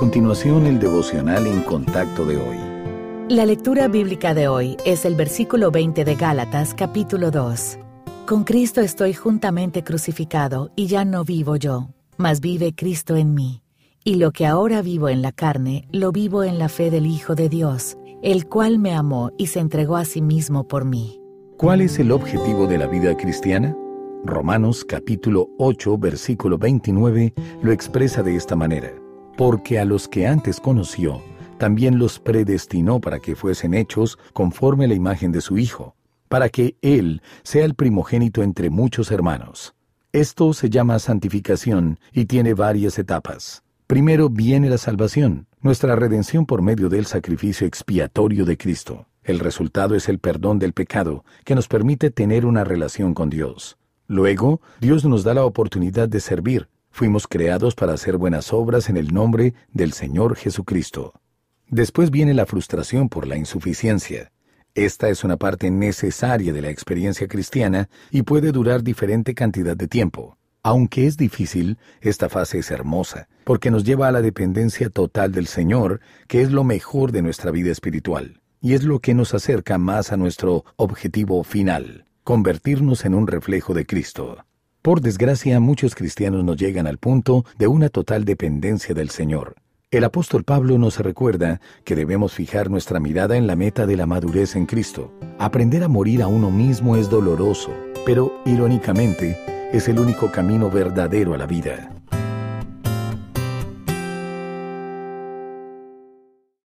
continuación el devocional en contacto de hoy. La lectura bíblica de hoy es el versículo 20 de Gálatas capítulo 2. Con Cristo estoy juntamente crucificado y ya no vivo yo, mas vive Cristo en mí. Y lo que ahora vivo en la carne, lo vivo en la fe del Hijo de Dios, el cual me amó y se entregó a sí mismo por mí. ¿Cuál es el objetivo de la vida cristiana? Romanos capítulo 8 versículo 29 lo expresa de esta manera. Porque a los que antes conoció, también los predestinó para que fuesen hechos conforme la imagen de su Hijo, para que Él sea el primogénito entre muchos hermanos. Esto se llama santificación y tiene varias etapas. Primero viene la salvación, nuestra redención por medio del sacrificio expiatorio de Cristo. El resultado es el perdón del pecado, que nos permite tener una relación con Dios. Luego, Dios nos da la oportunidad de servir. Fuimos creados para hacer buenas obras en el nombre del Señor Jesucristo. Después viene la frustración por la insuficiencia. Esta es una parte necesaria de la experiencia cristiana y puede durar diferente cantidad de tiempo. Aunque es difícil, esta fase es hermosa, porque nos lleva a la dependencia total del Señor, que es lo mejor de nuestra vida espiritual, y es lo que nos acerca más a nuestro objetivo final convertirnos en un reflejo de Cristo. Por desgracia, muchos cristianos no llegan al punto de una total dependencia del Señor. El apóstol Pablo nos recuerda que debemos fijar nuestra mirada en la meta de la madurez en Cristo. Aprender a morir a uno mismo es doloroso, pero irónicamente es el único camino verdadero a la vida.